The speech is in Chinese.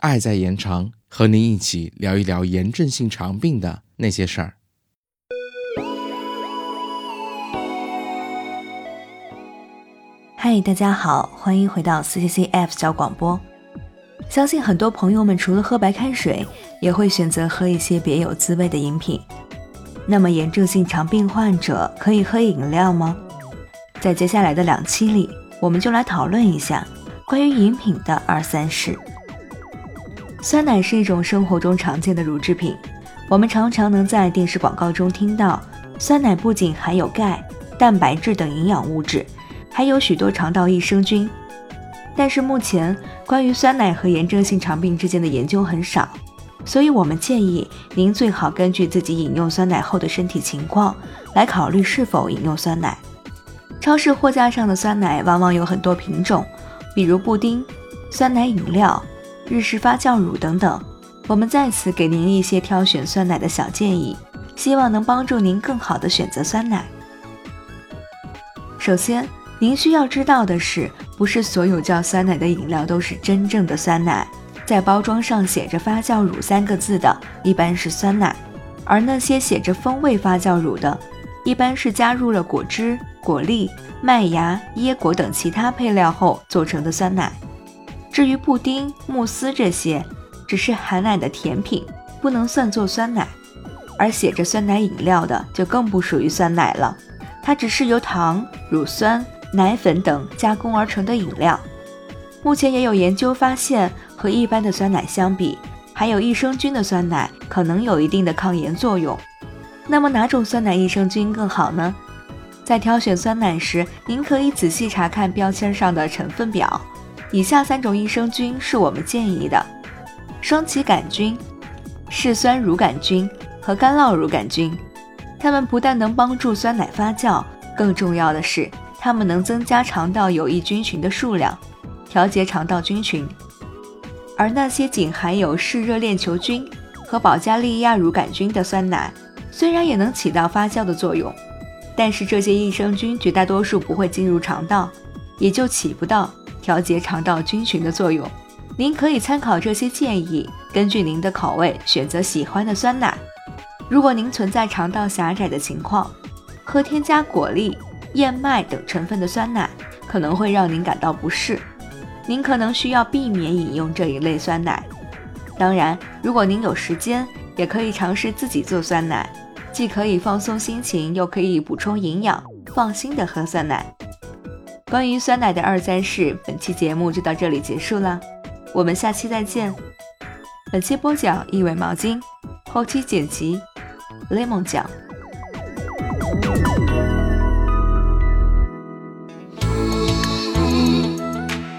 爱在延长，和您一起聊一聊炎症性肠病的那些事儿。嗨，大家好，欢迎回到 CCCF 小广播。相信很多朋友们除了喝白开水，也会选择喝一些别有滋味的饮品。那么，炎症性肠病患者可以喝饮料吗？在接下来的两期里，我们就来讨论一下关于饮品的二三事。酸奶是一种生活中常见的乳制品，我们常常能在电视广告中听到，酸奶不仅含有钙、蛋白质等营养物质，还有许多肠道益生菌。但是目前关于酸奶和炎症性肠病之间的研究很少，所以我们建议您最好根据自己饮用酸奶后的身体情况来考虑是否饮用酸奶。超市货架上的酸奶往往有很多品种，比如布丁、酸奶饮料。日式发酵乳等等，我们在此给您一些挑选酸奶的小建议，希望能帮助您更好的选择酸奶。首先，您需要知道的是，不是所有叫酸奶的饮料都是真正的酸奶。在包装上写着“发酵乳”三个字的，一般是酸奶；而那些写着“风味发酵乳”的，一般是加入了果汁、果粒、麦芽、椰果等其他配料后做成的酸奶。至于布丁、慕斯这些，只是含奶的甜品，不能算作酸奶。而写着酸奶饮料的，就更不属于酸奶了，它只是由糖、乳酸、奶粉等加工而成的饮料。目前也有研究发现，和一般的酸奶相比，含有益生菌的酸奶可能有一定的抗炎作用。那么哪种酸奶益生菌更好呢？在挑选酸奶时，您可以仔细查看标签上的成分表。以下三种益生菌是我们建议的：双歧杆菌、嗜酸乳杆菌和干酪乳杆菌。它们不但能帮助酸奶发酵，更重要的是，它们能增加肠道有益菌群的数量，调节肠道菌群。而那些仅含有嗜热链球菌和保加利亚乳杆菌的酸奶，虽然也能起到发酵的作用，但是这些益生菌绝大多数不会进入肠道，也就起不到。调节肠道菌群的作用，您可以参考这些建议，根据您的口味选择喜欢的酸奶。如果您存在肠道狭窄的情况，喝添加果粒、燕麦等成分的酸奶可能会让您感到不适，您可能需要避免饮用这一类酸奶。当然，如果您有时间，也可以尝试自己做酸奶，既可以放松心情，又可以补充营养，放心的喝酸奶。关于酸奶的二三事，本期节目就到这里结束了，我们下期再见。本期播讲一尾毛巾，后期剪辑 lemon 酱。